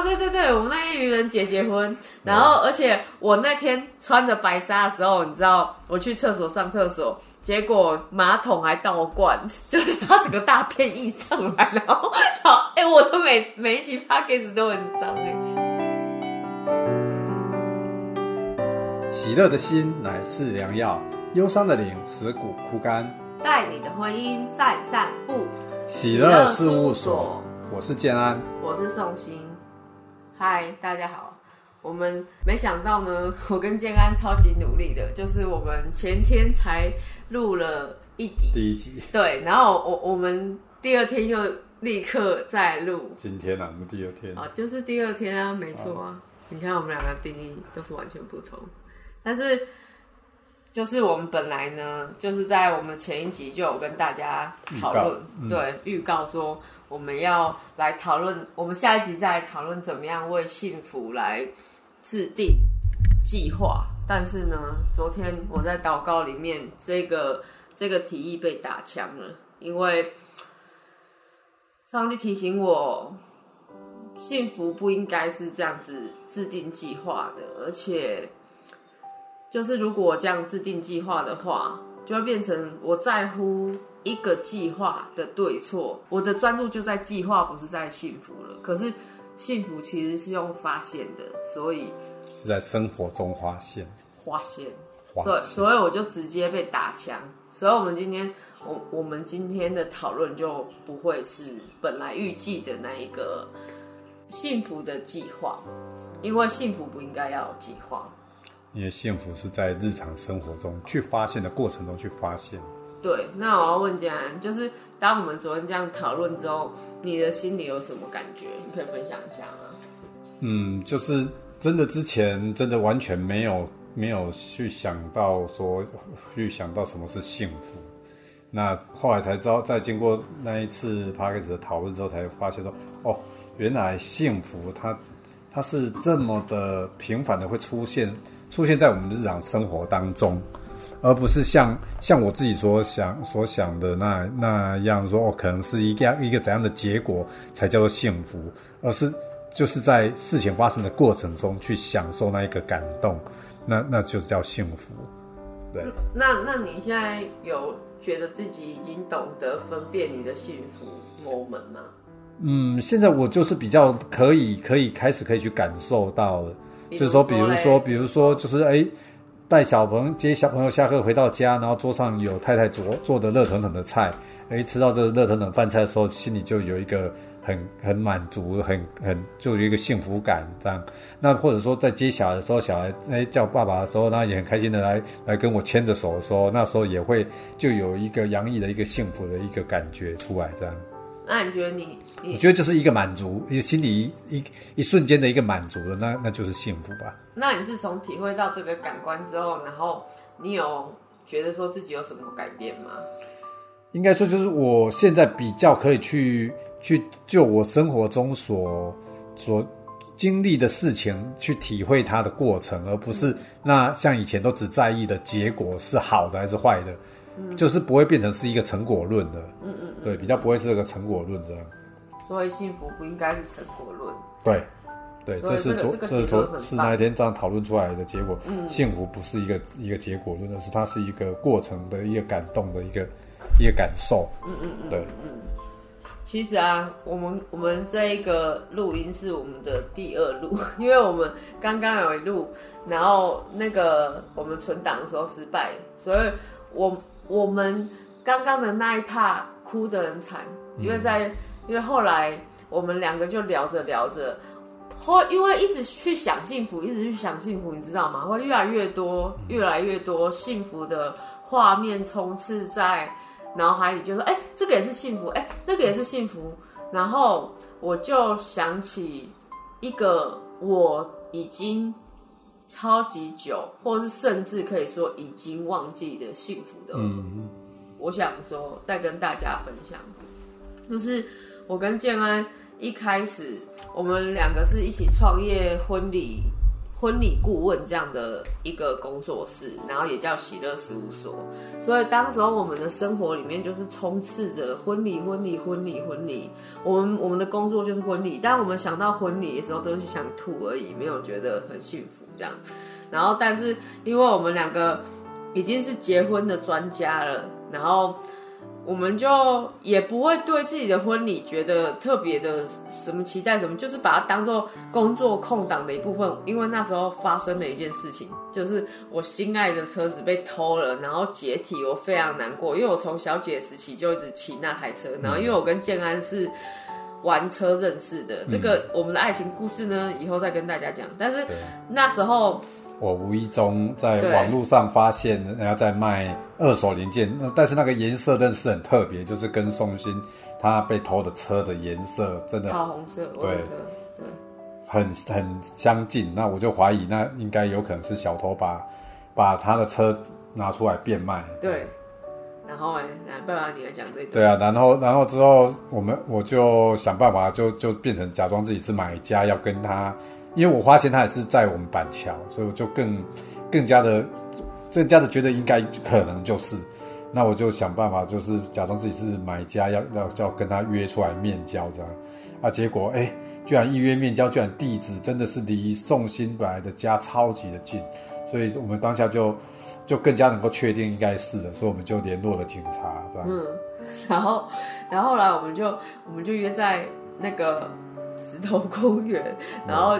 啊，对对对，我们那天愚人节结婚，然后而且我那天穿着白纱的时候，你知道我去厕所上厕所，结果马桶还倒灌，就是它整个大便溢上来，然后好，哎、我的每每一集 p d c a s 都很脏哎、喜乐的心乃是良药，忧伤的灵使骨枯干。带你的婚姻散散步，喜乐事务所，我是建安。我是宋鑫，嗨，大家好。我们没想到呢，我跟建安超级努力的，就是我们前天才录了一集，第一集，对，然后我我们第二天又立刻再录，今天啊，我们第二天，啊，就是第二天啊，没错啊。你看我们两个定义都是完全不同，但是就是我们本来呢，就是在我们前一集就有跟大家讨论，嗯。对，预告说我们要来讨论，我们下一集再来讨论怎么样为幸福来制定计划。但是呢，昨天我在祷告里面，这个这个提议被打枪了，因为上帝提醒我，幸福不应该是这样子制定计划的，而且就是如果我这样制定计划的话，就会变成我在乎一个计划的对错，我的专注就在计划，不是在幸福了。可是幸福其实是用发现的，所以是在生活中发现，发现，对，所以我就直接被打枪。所以我们今天，我我们今天的讨论就不会是本来预计的那一个幸福的计划，因为幸福不应该要有计划。因为幸福是在日常生活中去发现的过程中去发现。对，那我要问佳安，就是当我们昨天这样讨论之后，你的心里有什么感觉？你可以分享一下吗？嗯，就是真的之前真的完全没有没有去想到说去想到什么是幸福。那后来才知道，在经过那一次 p a r k e 的讨论之后，才发现说，哦，原来幸福它它是这么的频繁的会出现出现在我们的日常生活当中，而不是像像我自己所想所想的那那样说，哦，可能是一个一个怎样的结果才叫做幸福，而是就是在事情发生的过程中去享受那一个感动，那那就是叫幸福。对，那那你现在有觉得自己已经懂得分辨你的幸福 moment 吗？嗯，现在我就是比较可以可以开始可以去感受到了，就是说，比如说，比如说，就是哎，带小朋友接小朋友下课回到家，然后桌上有太太做做的热腾腾的菜，哎，吃到这热腾腾饭菜的时候，心里就有一个很很满足，很很就有一个幸福感这样。那或者说在接小孩的时候，小孩哎叫爸爸的时候，那也很开心的来来跟我牵着手的时候，那时候也会就有一个洋溢的一个幸福的一个感觉出来这样。那你觉得你我觉得就是一个满足，一个心里一一一瞬间的一个满足了，那那就是幸福吧。那你自从体会到这个感官之后，然后你有觉得说自己有什么改变吗？应该说，就是我现在比较可以去去就我生活中所所经历的事情去体会它的过程，而不是那像以前都只在意的结果是好的还是坏的，就是不会变成是一个成果论的。嗯嗯对，比较不会是个成果论这样。所以幸福不应该是成果论。对，对，这是昨这个这是昨是那一天这样讨论出来的结果。嗯幸福不是一个一个结果论，而是它是一个过程的一个感动的一个一个感受。嗯嗯嗯，对，其实啊，我们我们这一个录音是我们的第二录，因为我们刚刚有一录，然后那个我们存档的时候失败，所以我我们刚刚的那一趴哭得很惨，因为在因为后来我们两个就聊着聊着，后因为一直去想幸福，一直去想幸福，你知道吗？会越来越多，越来越多幸福的画面充斥在脑海里，就说：“哎、这个也是幸福，哎、那个也是幸福。”然后我就想起一个我已经超级久，或是甚至可以说已经忘记的幸福的，嗯，我想说再跟大家分享，就是我跟建安一开始，我们两个是一起创业婚礼婚礼顾问这样的一个工作室，然后也叫喜乐事务所。所以当时候我们的生活里面就是充斥着婚礼、婚礼、婚礼、婚礼。我们我们的工作就是婚礼，但我们想到婚礼的时候都是想吐而已，没有觉得很幸福这样。然后，但是因为我们两个已经是结婚的专家了，然后。我们就也不会对自己的婚礼觉得特别的什么期待什么，就是把它当做工作空档的一部分。因为那时候发生了一件事情，就是我心爱的车子被偷了，然后解体，我非常难过。因为我从小姐时期就一直骑那台车，然后因为我跟建安是玩车认识的，这个我们的爱情故事呢，以后再跟大家讲。但是那时候。我无意中在网络上发现人家在卖二手零件，那但是那个颜色真的是很特别，就是跟宋鑫他被偷的车的颜色真的桃红色，对，对，很很相近。那我就怀疑，那应该有可能是小偷把把他的车拿出来变卖。对，然后哎，来爸爸你来讲这个。对啊，然后然后之后我们我就想办法，就就变成假装自己是买家，要跟他。因为我发现他也是在我们板桥，所以我就更更加的更加的觉得应该可能就是，那我就想办法就是假装自己是买家，要要要跟他约出来面交这样，啊，结果哎，居然一约面交，居然地址真的是离宋新本来的家超级的近，所以我们当下就就更加能够确定应该是的，所以我们就联络了警察这样。嗯，然后然后来我们就我们就约在那个石头公园，然后。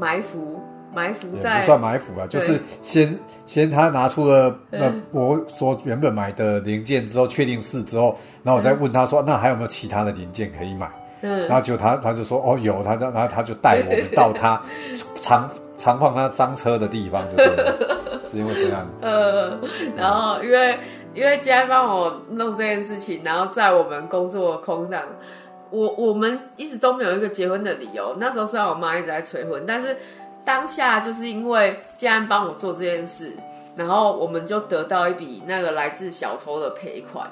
埋伏，埋伏在不算埋伏啊，就是先先他拿出了那我所原本买的零件之后，确定是之后，然后我再问他说，那还有没有其他的零件可以买？嗯，然后就他他就说哦有，他然后他就带我们到他 常常放他脏车的地方？是因为这样。呃，然后因为因为今天帮我弄这件事情，然后在我们工作空档。我我们一直都没有一个结婚的理由。那时候虽然我妈一直在催婚，但是当下就是因为既然帮我做这件事，然后我们就得到一笔那个来自小偷的赔款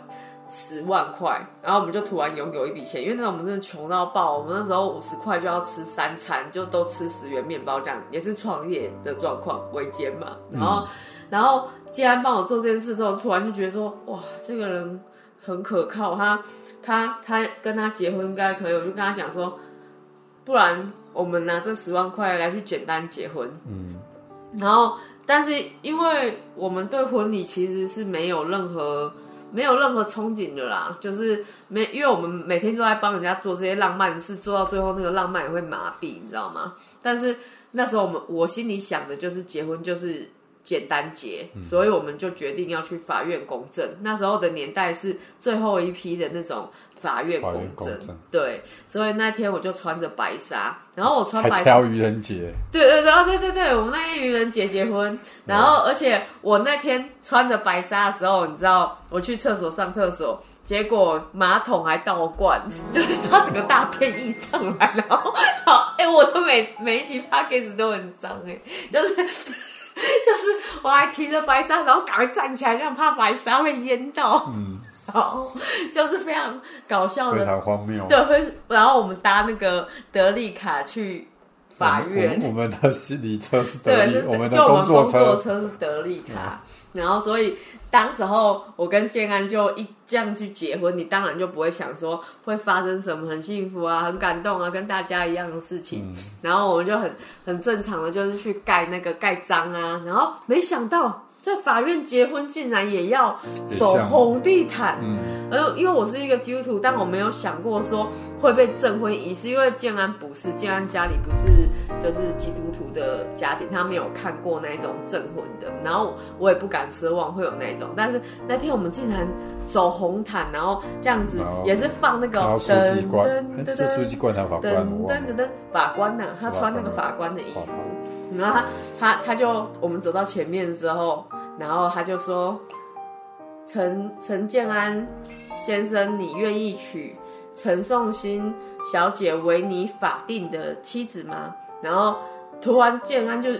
十万块，然后我们就突然拥有一笔钱。因为那时候我们真的穷到爆，我们那时候五十块就要吃三餐，就都吃十元面包这样，也是创业的状况，微奸嘛。然后然后既然帮我做这件事之后，突然就觉得说哇，这个人很可靠，他。他他跟他结婚应该可以，我就跟他讲说，不然我们拿这十万块来去简单结婚。嗯，然后但是因为我们对婚礼其实是没有任何没有任何憧憬的啦，就是没因为我们每天都在帮人家做这些浪漫的事，做到最后那个浪漫也会麻痹，你知道吗？但是那时候我们我心里想的就是结婚就是。简单结，所以我们就决定要去法院公证。那时候的年代是最后一批的那种法院公证，对。所以那天我就穿着白纱，然后我穿白挑愚人节，对对对，对对对，我们那天愚人节结婚。然后，而且我那天穿着白纱的时候，你知道，我去厕所上厕所，结果马桶还倒灌，就是它整个大便溢上来，然后，好，哎，我的每每一集 p o c a s t 都很脏，哎，就是。就是我还提着白纱，然后赶快站起来，就怕白纱会淹到。嗯，然后就是非常搞笑的，非常荒谬。对，会然后我们搭那个德利卡去法院。我们的心理车是德利，我们的工作车是德利卡。然后所以。当时候我跟建安就一这样去结婚，你当然就不会想说会发生什么很幸福啊、很感动啊，跟大家一样的事情。然后我们就很很正常的，就是去盖那个盖章啊。然后没想到在法院结婚竟然也要走红地毯。而因为我是一个基督徒，但我没有想过说会被证婚仪式，因为建安不是建安家里不是就是基督徒的家庭，他没有看过那种镇魂的。然后我也不敢奢望会有那种。但是那天我们竟然走红毯，然后这样子也是放那个书记官，是书记官还是法官？噔噔噔，法官呐，他穿那个法官的衣服，然后他他他就我们走到前面之后，然后他就说：“陈陈建安先生，你愿意娶陈颂欣小姐为你法定的妻子吗？”然后突然建安就。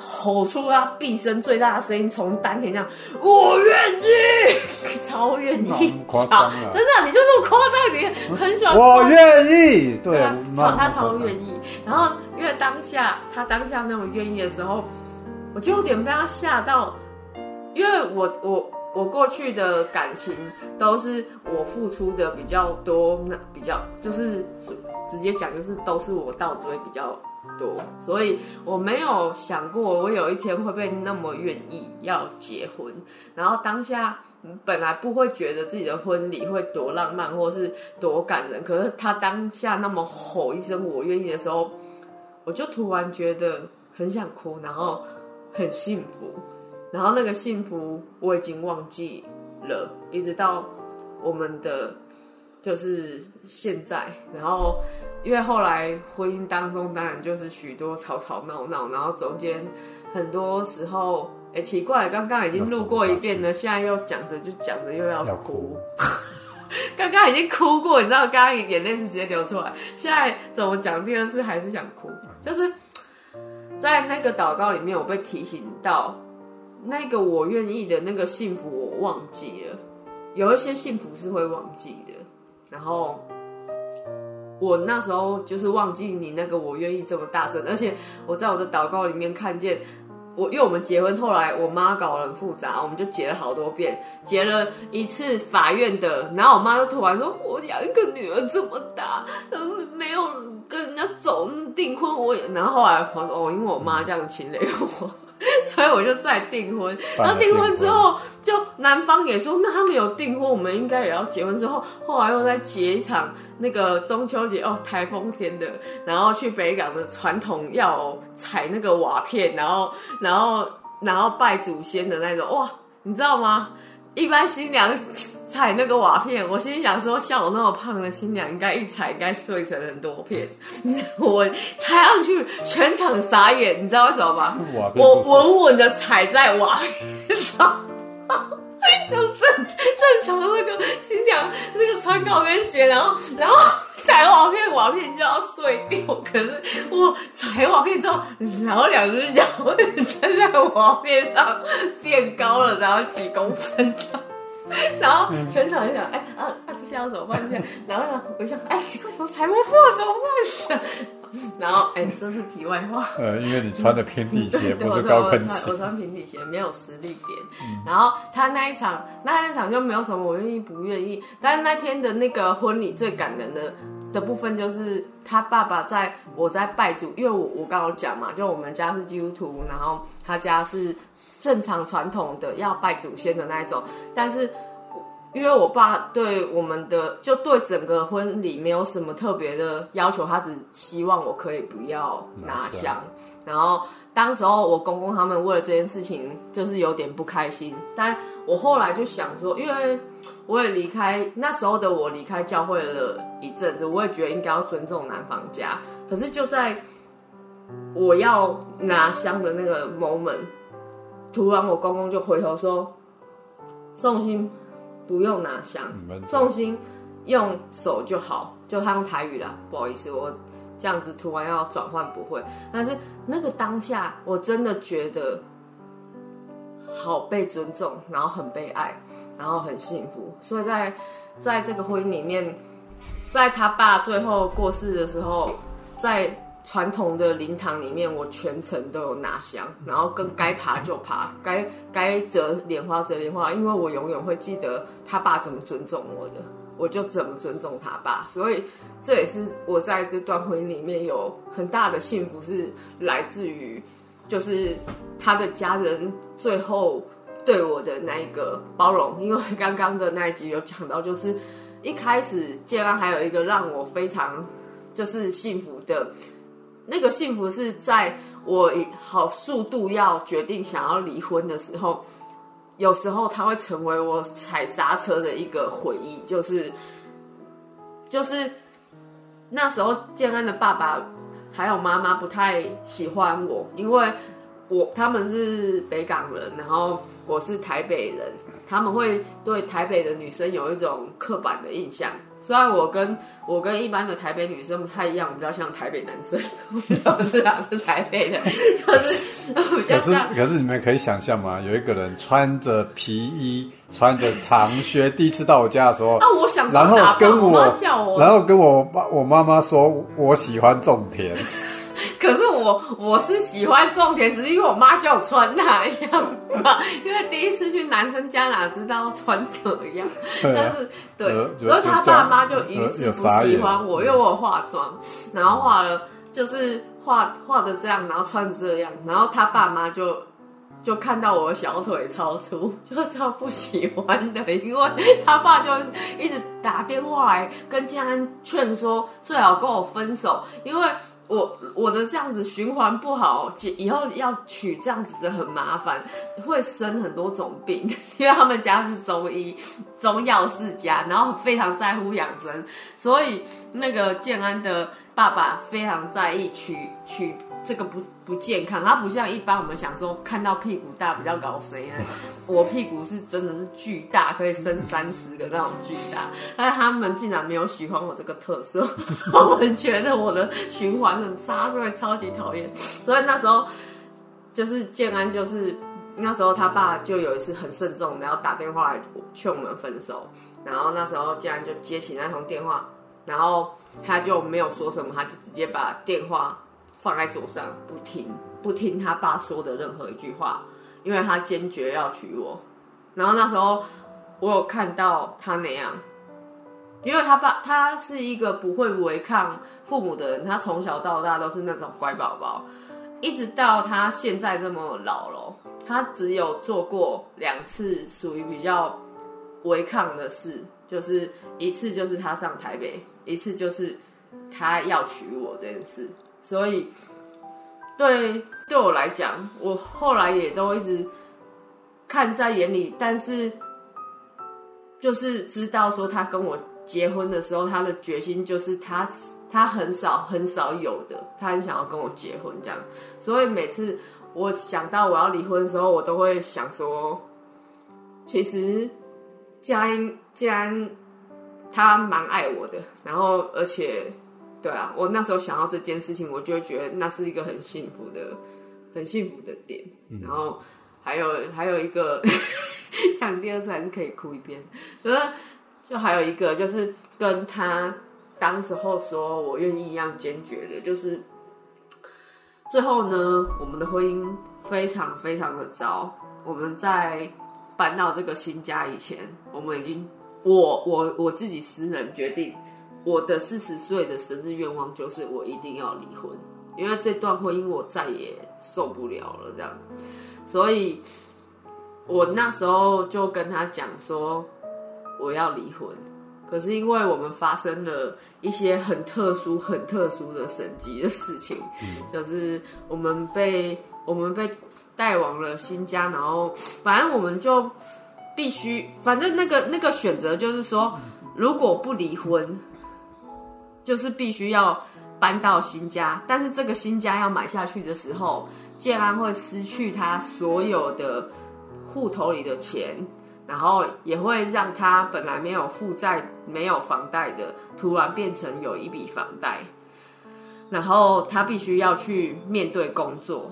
吼出他毕生最大的声音，从丹田这样，我愿意，超愿意，夸张真的，你就这么夸张，你很喜欢。我愿意，对，他他超愿意。然后因为当下，他当下那种愿意的时候，我就有点被他吓到，因为我我我过去的感情都是我付出的比较多，那比较就是直接讲就是都是我倒追比较多，所以我没有想过我有一天会被那么愿意要结婚，然后当下。本来不会觉得自己的婚礼会多浪漫或是多感人，可是他当下那么吼一声“我愿意”的时候，我就突然觉得很想哭，然后很幸福，然后那个幸福我已经忘记了，一直到我们的就是现在，然后因为后来婚姻当中当然就是许多吵吵闹闹，然后中间很多时候。哎，奇怪，刚刚已经录过一遍了，现在又讲着就讲着又要哭。刚刚已经哭过，你知道，刚刚眼泪是直接流出来。现在怎么讲第二次还是想哭？就是在那个祷告里面，我被提醒到，那个我愿意的那个幸福，我忘记了。有一些幸福是会忘记的，然后我那时候就是忘记你那个我愿意这么大声，而且我在我的祷告里面看见。我因为我们结婚，后来我妈搞得很复杂，我们就结了好多遍，结了一次法院的，然后我妈就突然说：“我养一个女儿这么大，没有跟人家走订婚，我也……”然后后来我说：“哦，因为我妈这样亲累我。” 所以我就再订婚，然后订婚之后，就男方也说，那他们有订婚，我们应该也要结婚。之后后来又再结一场那个中秋节哦，台风天的，然后去北港的传统要踩那个瓦片，然后然后然后拜祖先的那种，哇，你知道吗？一般新娘踩那个瓦片，我心里想说，像我那么胖的新娘，应该一踩应该碎成很多片。我踩上去，全场傻眼，你知道为什么吗？我稳稳的踩在瓦片上，就正正常的那个新娘那个穿高跟鞋，然后然后踩瓦片，瓦片就要碎掉。可是我踩瓦片之后，然后两只脚 站在瓦片上变高了，然后几公分。然后全场就想，哎啊啊，这下要怎么办？然后呢，我想，哎，奇怪，怎么才不破？怎么办？然后，哎，这是题外话。呃，因为你穿的平底鞋，不是高跟鞋。我穿平底鞋，没有实力点。然后他那一场，那一场就没有什么我愿意不愿意。但是那天的那个婚礼最感人的的部分，就是他爸爸在我在拜祖，因为我我刚刚讲嘛，就我们家是基督徒，然后他家是。正常传统的要拜祖先的那一种，但是因为我爸对我们的就对整个婚礼没有什么特别的要求，他只希望我可以不要拿香。然后当时候我公公他们为了这件事情就是有点不开心，但我后来就想说，因为我也离开那时候的我离开教会了一阵子，我也觉得应该要尊重男方家。可是就在我要拿香的那个 moment。突然，我公公就回头说：“送心不用拿香，送心用手就好。”就他用台语啦，不好意思，我这样子突然要转换不会。但是那个当下，我真的觉得好被尊重，然后很被爱，然后很幸福。所以在在这个婚姻里面，在他爸最后过世的时候，在。传统的灵堂里面，我全程都有拿香，然后跟该爬就爬，该该折莲花折莲花，因为我永远会记得他爸怎么尊重我的，我就怎么尊重他爸。所以这也是我在这段婚姻里面有很大的幸福，是来自于就是他的家人最后对我的那一个包容。因为刚刚的那一集有讲到，就是一开始建安还有一个让我非常就是幸福的。那个幸福是在我好速度要决定想要离婚的时候，有时候它会成为我踩刹车的一个回忆，就是就是那时候建安的爸爸还有妈妈不太喜欢我，因为我他们是北港人，然后我是台北人，他们会对台北的女生有一种刻板的印象。虽然我跟我跟一般的台北女生不太一样，比较像台北男生，不是哪，是台北的，就是比较像。可是你们可以想象吗？有一个人穿着皮衣，穿着长靴，第一次到我家的时候，啊，我想，然后跟我，然后跟我妈我妈妈说，我喜欢种田。可是我我是喜欢种田，只是因为我妈叫我穿那样嘛。因为第一次去男生家，哪知道穿怎样？但是对，所以他爸妈就于是不喜欢我，因为我化妆，然后化了就是化化的这样，然后穿这样，然后他爸妈就。就看到我小腿超粗，就超不喜欢的，因为他爸就一直打电话来跟家安劝说，最好跟我分手，因为我我的这样子循环不好，以后要取这样子的很麻烦，会生很多种病，因为他们家是中医中药世家，然后非常在乎养生，所以那个建安的爸爸非常在意取取。这个不不健康，它不像一般我们想说看到屁股大比较搞谁呢？我屁股是真的是巨大，可以生三十个那种巨大，但是他们竟然没有喜欢我这个特色，我们觉得我的循环很差，所以超级讨厌。所以那时候就是建安，就是那时候他爸就有一次很慎重的要打电话来劝我们分手，然后那时候建安就接起那通电话，然后他就没有说什么，他就直接把电话。放在桌上不听，不听他爸说的任何一句话，因为他坚决要娶我。然后那时候我有看到他那样，因为他爸他是一个不会违抗父母的人，他从小到大都是那种乖宝宝，一直到他现在这么老了，他只有做过两次属于比较违抗的事，就是一次就是他上台北，一次就是他要娶我这件事。所以，对对我来讲，我后来也都一直看在眼里，但是就是知道说他跟我结婚的时候，他的决心就是他他很少很少有的，他很想要跟我结婚这样。所以每次我想到我要离婚的时候，我都会想说，其实佳音既然他蛮爱我的，然后而且。对啊，我那时候想到这件事情，我就会觉得那是一个很幸福的、很幸福的点。然后还有还有一个，讲第二次还是可以哭一遍。呃，就还有一个就是跟他当时候说我愿意一样坚决的，就是最后呢，我们的婚姻非常非常的糟。我们在搬到这个新家以前，我们已经我我我自己私人决定。我的四十岁的生日愿望就是我一定要离婚，因为这段婚姻我再也受不了了，这样，所以我那时候就跟他讲说我要离婚。可是因为我们发生了一些很特殊、很特殊的神级的事情，就是我们被我们被带往了新家，然后反正我们就必须，反正那个那个选择就是说，如果不离婚。就是必须要搬到新家，但是这个新家要买下去的时候，建安会失去他所有的户头里的钱，然后也会让他本来没有负债、没有房贷的，突然变成有一笔房贷，然后他必须要去面对工作，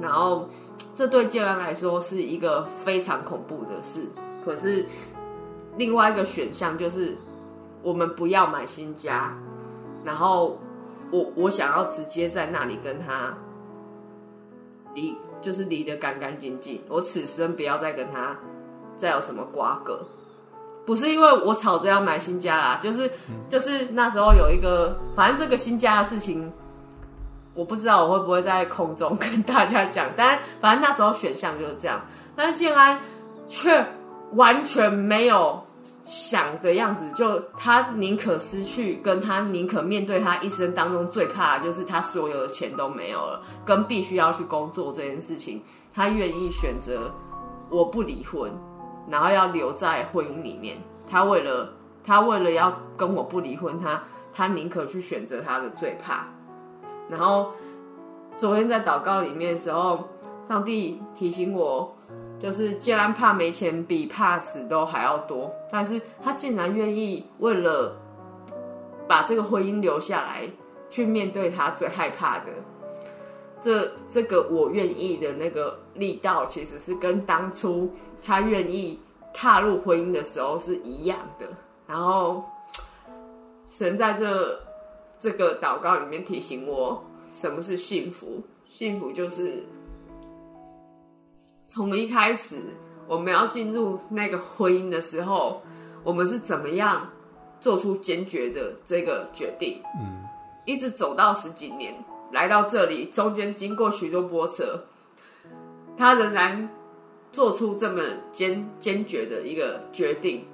然后这对建安来说是一个非常恐怖的事。可是另外一个选项就是。我们不要买新家，然后我我想要直接在那里跟他离，就是离得干干净净。我此生不要再跟他再有什么瓜葛。不是因为我吵着要买新家啦，就是就是那时候有一个，反正这个新家的事情，我不知道我会不会在空中 跟大家讲。但反正那时候选项就是这样，但是建安却完全没有。想的样子，就他宁可失去，跟他宁可面对他一生当中最怕的就是他所有的钱都没有了，跟必须要去工作这件事情，他愿意选择我不离婚，然后要留在婚姻里面。他为了他为了要跟我不离婚，他他宁可去选择他的最怕。然后昨天在祷告里面的时候，上帝提醒我。就是既然怕没钱比怕死都还要多，但是他竟然愿意为了把这个婚姻留下来，去面对他最害怕的，这这个我愿意的那个力道，其实是跟当初他愿意踏入婚姻的时候是一样的。然后神在这这个祷告里面提醒我，什么是幸福？幸福就是从一开始我们要进入那个婚姻的时候，我们是怎么样做出坚决的这个决定？嗯，一直走到十几年，来到这里，中间经过许多波折，他仍然做出这么坚坚决的一个决定，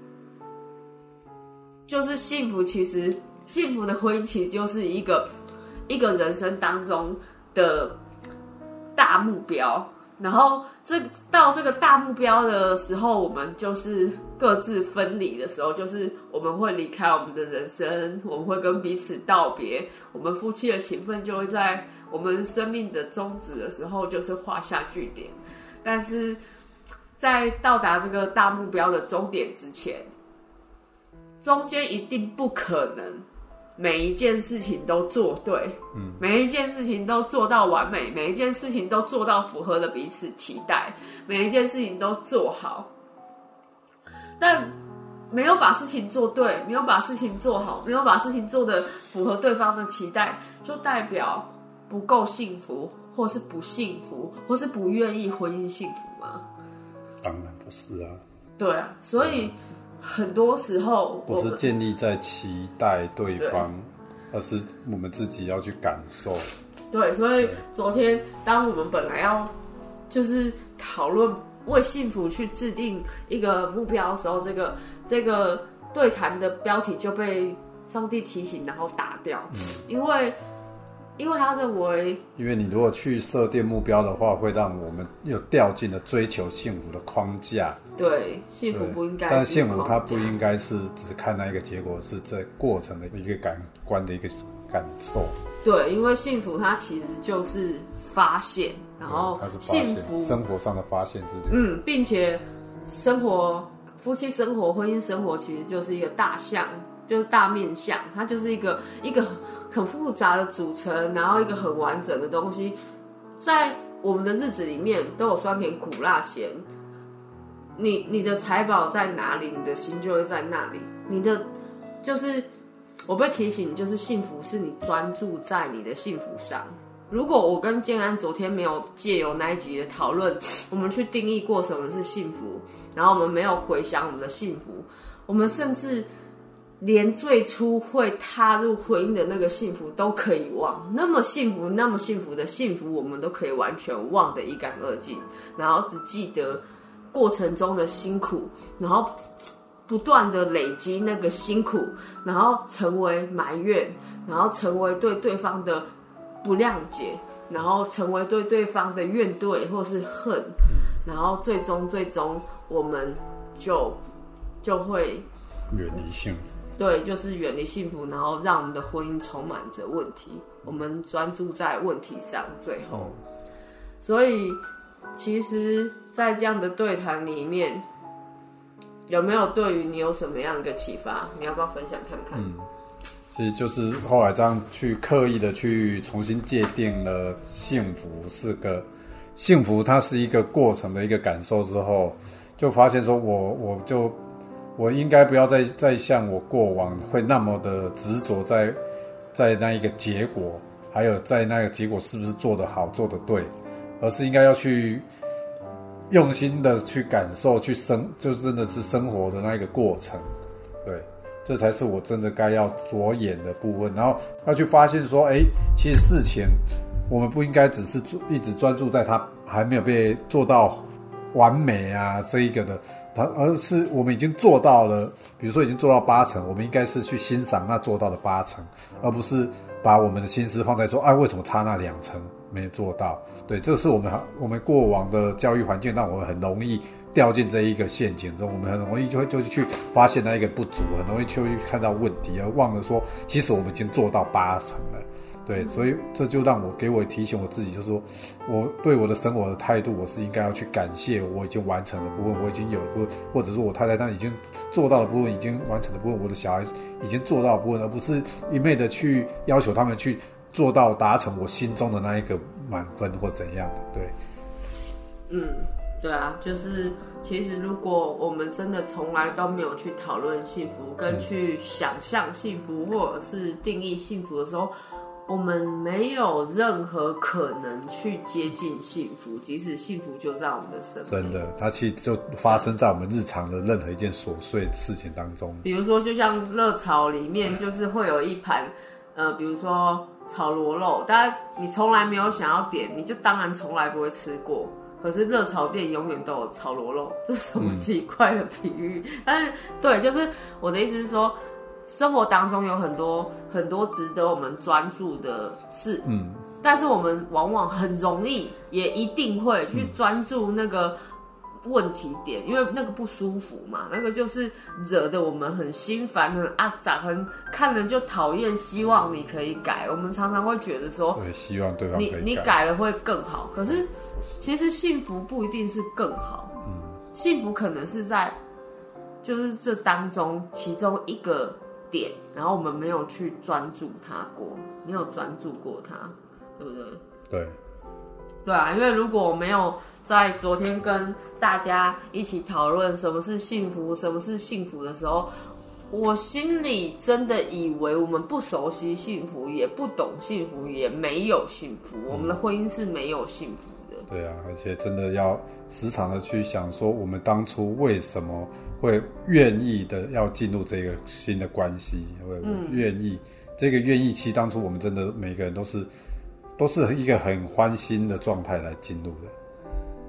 就是幸福。其实，幸福的婚姻其实就是一个一个人生当中的大目标。然后，这到这个大目标的时候，我们就是各自分离的时候，就是我们会离开我们的人生，我们会跟彼此道别，我们夫妻的情分就会在我们生命的终止的时候，就是画下句点。但是在到达这个大目标的终点之前，中间一定不可能每一件事情都做对，嗯，每一件事情都做到完美，每一件事情都做到符合了彼此期待，每一件事情都做好，但没有把事情做对，没有把事情做好，没有把事情做的符合对方的期待，就代表不够幸福，或是不幸福，或是不愿意婚姻幸福吗？当然不是啊，对啊，所以很多时候不是建立在期待对方，而是我们自己要去感受。对，所以昨天当我们本来要就是讨论为幸福去制定一个目标的时候，这个这个对谈的标题就被上帝提醒，然后打掉，因为因为他认为因为你如果去设定目标的话，会让我们又掉进了追求幸福的框架。对幸福不应该但是幸福它不应该是只看那一个结果，是这过程的一个感官的一个感受。对，因为幸福它其实就是发现，然后幸福生活上的发现之类。嗯，并且生活、夫妻生活、婚姻生活其实就是一个大象，就是大面相，它就是一个一个很复杂的组成，然后一个很完整的东西，在我们的日子里面都有酸甜苦辣咸。你你的财宝在哪里，你的心就会在那里。你的就是我被提醒，就是幸福是你专注在你的幸福上。如果我跟建安昨天没有借由那一集的讨论，我们去定义过什么是幸福，然后我们没有回想我们的幸福，我们甚至连最初会踏入婚姻的那个幸福都可以忘。那么幸福，那么幸福的幸福，我们都可以完全忘得一干二净，然后只记得过程中的辛苦，然后不断的累积那个辛苦，然后成为埋怨，然后成为对对方的不谅解，然后成为对对方的怨怼或是恨，然后最终最终我们就就会远离幸福。对，就是远离幸福，然后让我们的婚姻充满着问题，我们专注在问题上，最后。哦，所以，其实，在这样的对谈里面，有没有对于你有什么样一个启发？你要不要分享看看？其实就是后来这样去刻意的去重新界定了幸福是个幸福，它是一个过程的一个感受之后，就发现说我我就我应该不要再再像我过往会那么的执着在在那一个结果，还有在那个结果是不是做得好做得对，而是应该要去用心的去感受去生，就真的是生活的那一个过程，对。这才是我真的该要着眼的部分，然后要去发现说，哎，其实事情我们不应该只是一直专注在它还没有被做到完美啊这一个的，它而是我们已经做到了，比如说已经做到八成，我们应该是去欣赏那做到的八成，而不是把我们的心思放在说，哎，为什么差那两成没做到？对，这是我们我们过往的教育环境让我们很容易。掉进这一个陷阱中，我们很容易就会就去发现那一个不足，很容易就去看到问题，而忘了说，其实我们已经做到八成了。对，所以这就让我给我提醒我自己，就是说我对我的生活的态度，我是应该要去感谢我已经完成的部分，我已经有部分，或者说我太太她已经做到的部分，已经完成的部分，我的小孩已经做到的部分，而不是一昧的去要求他们去做到达成我心中的那一个满分或怎样的。对，嗯。对啊，就是其实如果我们真的从来都没有去讨论幸福，跟去想象幸福，或者是定义幸福的时候，我们没有任何可能去接近幸福，即使幸福就在我们的身边。真的，它其实就发生在我们日常的任何一件琐碎的事情当中。比如说，就像热炒里面，就是会有一盘，呃，比如说炒螺肉，大家你从来没有想要点，你就当然从来不会吃过。可是热炒店永远都有炒螺肉，这是什么奇怪的比喻？但是对，就是我的意思是说，生活当中有很多很多值得我们专注的事，嗯，但是我们往往很容易，也一定会去专注那个问题点，因为那个不舒服嘛，那个就是惹得我们很心烦、很阿杂、很看人就讨厌。希望你可以改，我们常常会觉得说，对，希望对方你你改了会更好。可是其实幸福不一定是更好，嗯，幸福可能是在就是这当中其中一个点，然后我们没有去专注它过，没有专注过它，对不对？对，对啊，因为如果我没有在昨天跟大家一起讨论什么是幸福、什么是幸福的时候，我心里真的以为我们不熟悉幸福，也不懂幸福，也没有幸福，我们的婚姻是没有幸福的。对啊，而且真的要时常的去想说，我们当初为什么会愿意的要进入这个新的关系，会愿意、这个愿意，其实当初我们真的每个人都是都是一个很欢欣的状态来进入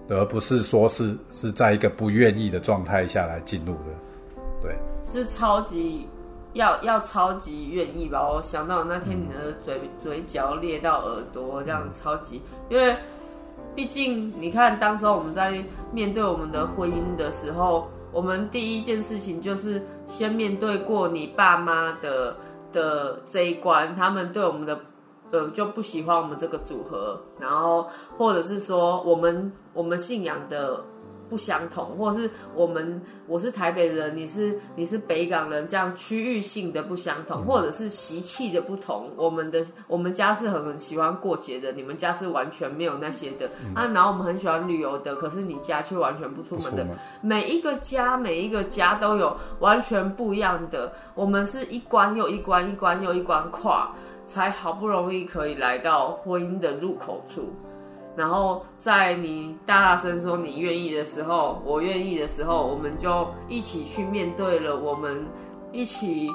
的，而不是说是是在一个不愿意的状态下来进入的。对，是超级要要超级愿意吧？我想到那天你的嘴、嘴角裂到耳朵，这样超级，因为毕竟你看，当时我们在面对我们的婚姻的时候，我们第一件事情就是先面对过你爸妈的的这一关，他们对我们的。呃，就不喜欢我们这个组合，然后或者是说我们我们信仰的不相同，或者是我们我是台北人，你是你是北港人，这样区域性的不相同，或者是习气的不同。我们的我们家是很很喜欢过节的，你们家是完全没有那些的啊。然后我们很喜欢旅游的，可是你家却完全不出门的。每一个家每一个家都有完全不一样的，我们是一关又一关，一关又一关跨。才好不容易可以来到婚姻的入口处，然后在你大大声说你愿意的时候，我愿意的时候，我们就一起去面对了。我们一起，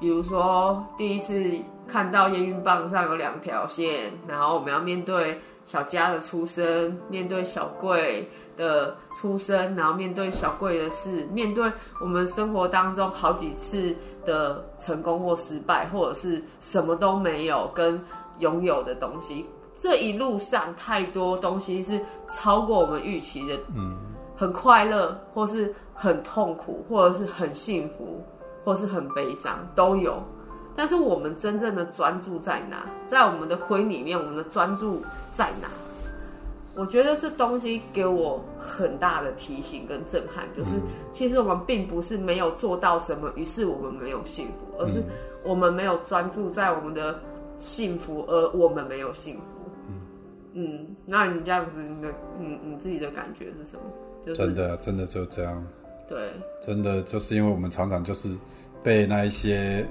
比如说第一次看到验孕棒上有两条线，然后我们要面对小佳的出生，面对小贵。的出生，然后面对小贵的事，面对我们生活当中好几次的成功或失败，或者是什么都没有跟拥有的东西，这一路上太多东西是超过我们预期的，嗯，很快乐，或是很痛苦，或者是很幸福，或是很悲伤，都有。但是我们真正的专注在哪？在我们的婚里面，我们的专注在哪？我觉得这东西给我很大的提醒跟震撼，就是其实我们并不是没有做到什么，于是我们没有幸福，而是我们没有专注在我们的幸福，而我们没有幸福。嗯，那你这样子，你的你你自己的感觉是什么？真的，真的就这样。对，真的就是因为我们常常就是被那一些。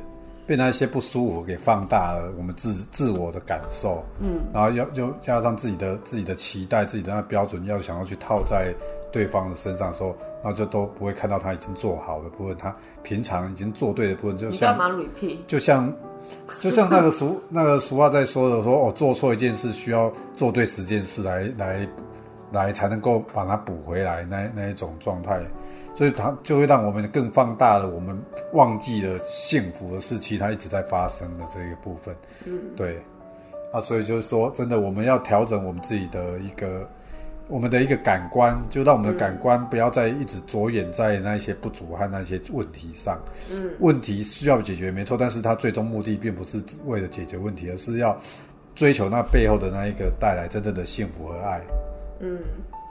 被那一些不舒服给放大了，我们自自我的感受，嗯，然后要又加上自己的自己的期待，自己的那标准，要想要去套在对方的身上的时候，然后就都不会看到他已经做好的部分，他平常已经做对的部分，就像干嘛 repeat？就像 就像那个俗那个俗话在说的，说哦，做错一件事需要做对十件事来来来才能够把它补回来，那那一种状态。所以它就会让我们更放大了，我们忘记了幸福的事，其实它一直在发生的这个部分。嗯，对。啊，所以就是说，真的，我们要调整我们自己的一个，我们的一个感官，就让我们的感官不要再一直着眼在那些不足和那些问题上。嗯，问题需要解决没错，但是它最终目的并不是为了解决问题，而是要追求那背后的那一个带来真正的幸福和爱。嗯，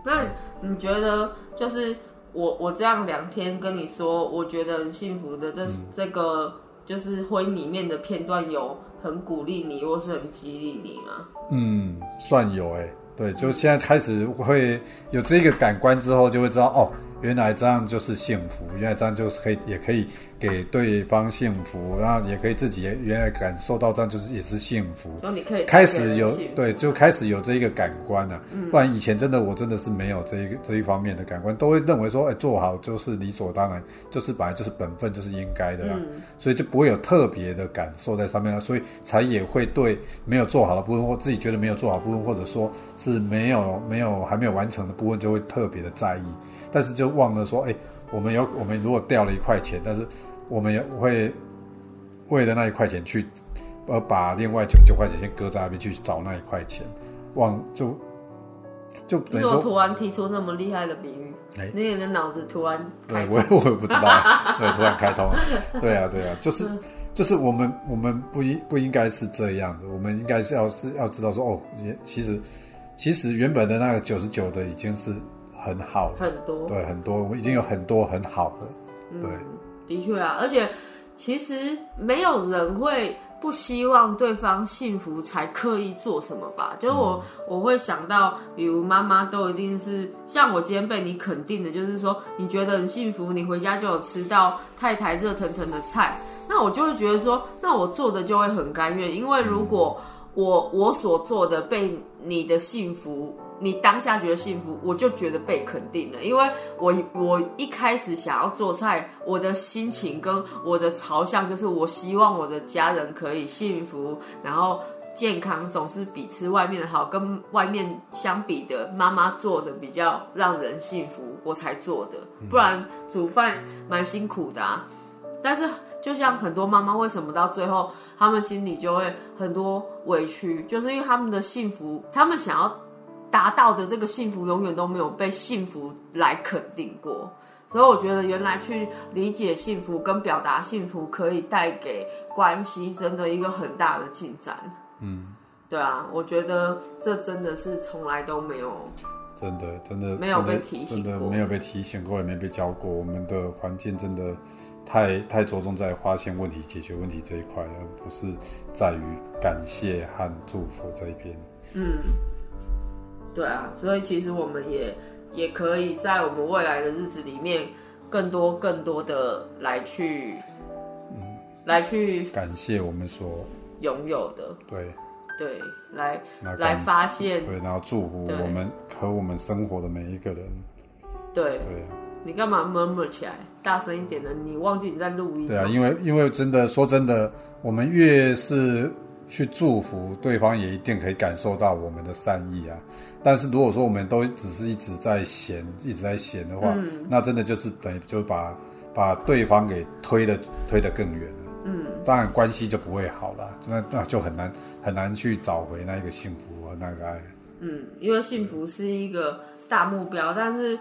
那你觉得就是？我我这样两天跟你说，我觉得很幸福的。这这个就是婚姻里面的片段，有很鼓励你，或是很激励你吗？嗯，算有哎。对，就现在开始会有这个感官之后，就会知道哦，原来这样就是幸福，原来这样就是可以，也可以给对方幸福，然后也可以自己也原来感受到这样就是也是幸福。然后你可以开始有对，就开始有这一个感官了、不然以前真的我真的是没有这一个这一方面的感官，都会认为说，哎，做好就是理所当然，就是本来就是本分，就是应该的啦，所以就不会有特别的感受在上面啊，所以才也会对没有做好的部分，或自己觉得没有做好部分，或者说是没有没有还没有完成的部分，就会特别的在意，但是就忘了说，哎，我们有我们如果掉了一块钱，但是我们也会为了那一块钱去，而把另外九九块钱先搁在那边去找那一块钱，忘就就等于说，突然提出那么厉害的比喻？哎。你的脑子突然对我也我也不知道，对，突然开通，对啊对啊，就是就是我们我们不应不应该是这样子，我们应该是要是要知道说哦，也其实其实原本的那个九十九的已经是很好，很多，对，很多我已经有很多很好的，对。的确啊，而且其实没有人会不希望对方幸福才刻意做什么吧？就是我、我会想到，比如妈妈都一定是像我今天被你肯定的，就是说你觉得很幸福，你回家就有吃到太太热腾腾的菜，那我就会觉得说，那我做的就会很甘愿，因为如果我我所做的被你的幸福。你当下觉得幸福，我就觉得被肯定了，因为我我一开始想要做菜，我的心情跟我的朝向就是我希望我的家人可以幸福，然后健康总是比吃外面的好，跟外面相比的，妈妈做的比较让人幸福，我才做的，不然煮饭蛮辛苦的啊。但是就像很多妈妈，为什么到最后他们心里就会很多委屈，就是因为他们的幸福，他们想要达到的这个幸福，永远都没有被幸福来肯定过。所以我觉得，原来去理解幸福跟表达幸福，可以带给关系真的一个很大的进展。嗯，对啊，我觉得这真的是从来都没有。真的，真的没有被提醒过真的没有被提醒过，也没被教过。我们的环境真的太太着重在发现问题、解决问题这一块，而不是在于感谢和祝福这一边。嗯，对啊，所以其实我们也也可以在我们未来的日子里面，更多更多的来去，来去感谢我们所拥有的，对，对，来来感发现，对，然后祝福我们和我们生活的每一个人。对对啊，你干嘛 murmur 起来？大声一点的，你忘记你在录音。对啊，因为因为真的说真的，我们越是去祝福对方，也一定可以感受到我们的善意啊。但是如果说我们都只是一直在闲，一直在闲的话，嗯那真的就是等于就把把对方给推的推得更远了。嗯，当然关系就不会好了，那那就很难很难去找回那一个幸福和那个爱。嗯，因为幸福是一个大目标，但是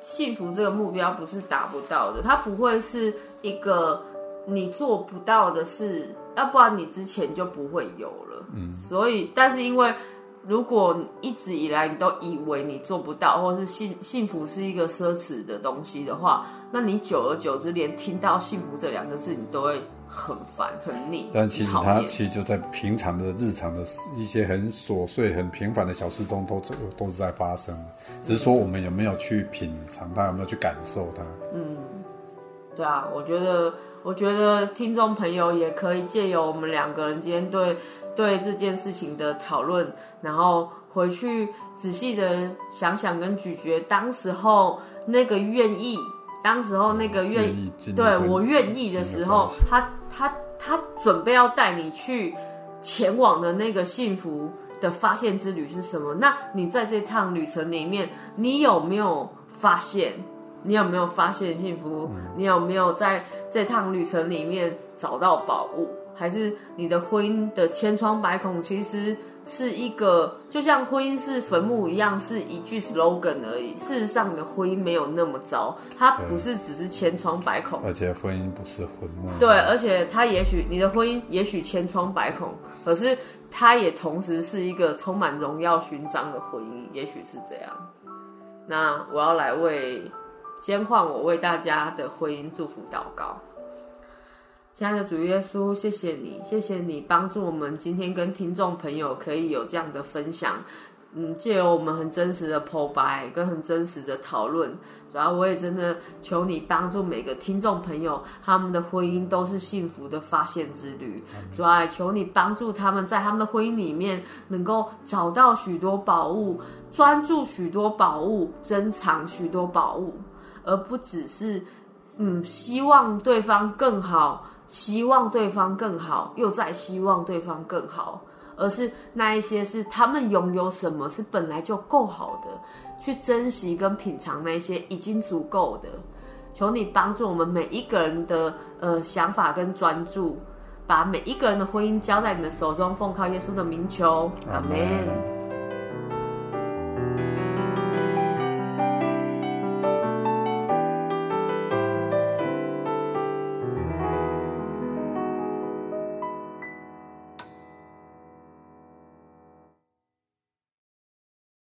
幸福这个目标不是达不到的，它不会是一个你做不到的事，要不然你之前就不会有了。嗯，所以，但是因为如果一直以来你都以为你做不到，或是幸幸福是一个奢侈的东西的话，那你久而久之，连听到幸福这两个字，你都会很烦、很腻、但其实它其实就在平常的日常的事一些很琐碎、很平凡的小事中都都是在发生，只是说我们有没有去品尝它，有没有去感受它。对啊，我觉得，我觉得听众朋友也可以借由我们两个人今天对对这件事情的讨论，然后回去仔细的想想跟咀嚼当时候那个愿意，当时候那个愿愿意对我愿意的时候，他他他准备要带你去前往的那个幸福的发现之旅是什么？那你在这趟旅程里面，你有没有发现？你有没有发现幸福？你有没有在这趟旅程里面找到宝物？还是你的婚姻的千疮百孔，其实是一个就像婚姻是坟墓一样，是一句 slogan 而已。事实上，你的婚姻没有那么糟，它不是只是千疮百孔，而且婚姻不是婚梦。对，而且它也许你的婚姻也许千疮百孔，可是它也同时是一个充满荣耀勋章的婚姻，也许是这样。那我要来为先换我为大家的婚姻祝福祷告。亲爱的主耶稣，谢谢你，谢谢你帮助我们今天跟听众朋友可以有这样的分享，嗯，借由我们很真实的剖白跟很真实的讨论，然后我也真的求你帮助每个听众朋友，他们的婚姻都是幸福的发现之旅。主要求你帮助他们在他们的婚姻里面能够找到许多宝物，专注许多宝物，珍藏许多宝物，而不只是嗯希望对方更好，希望对方更好，又再希望对方更好。而是那一些是他们拥有什么是本来就够好的，去珍惜跟品尝那些已经足够的。求你帮助我们每一个人的呃想法跟专注，把每一个人的婚姻交在你的手中，奉靠耶稣的名求，阿门。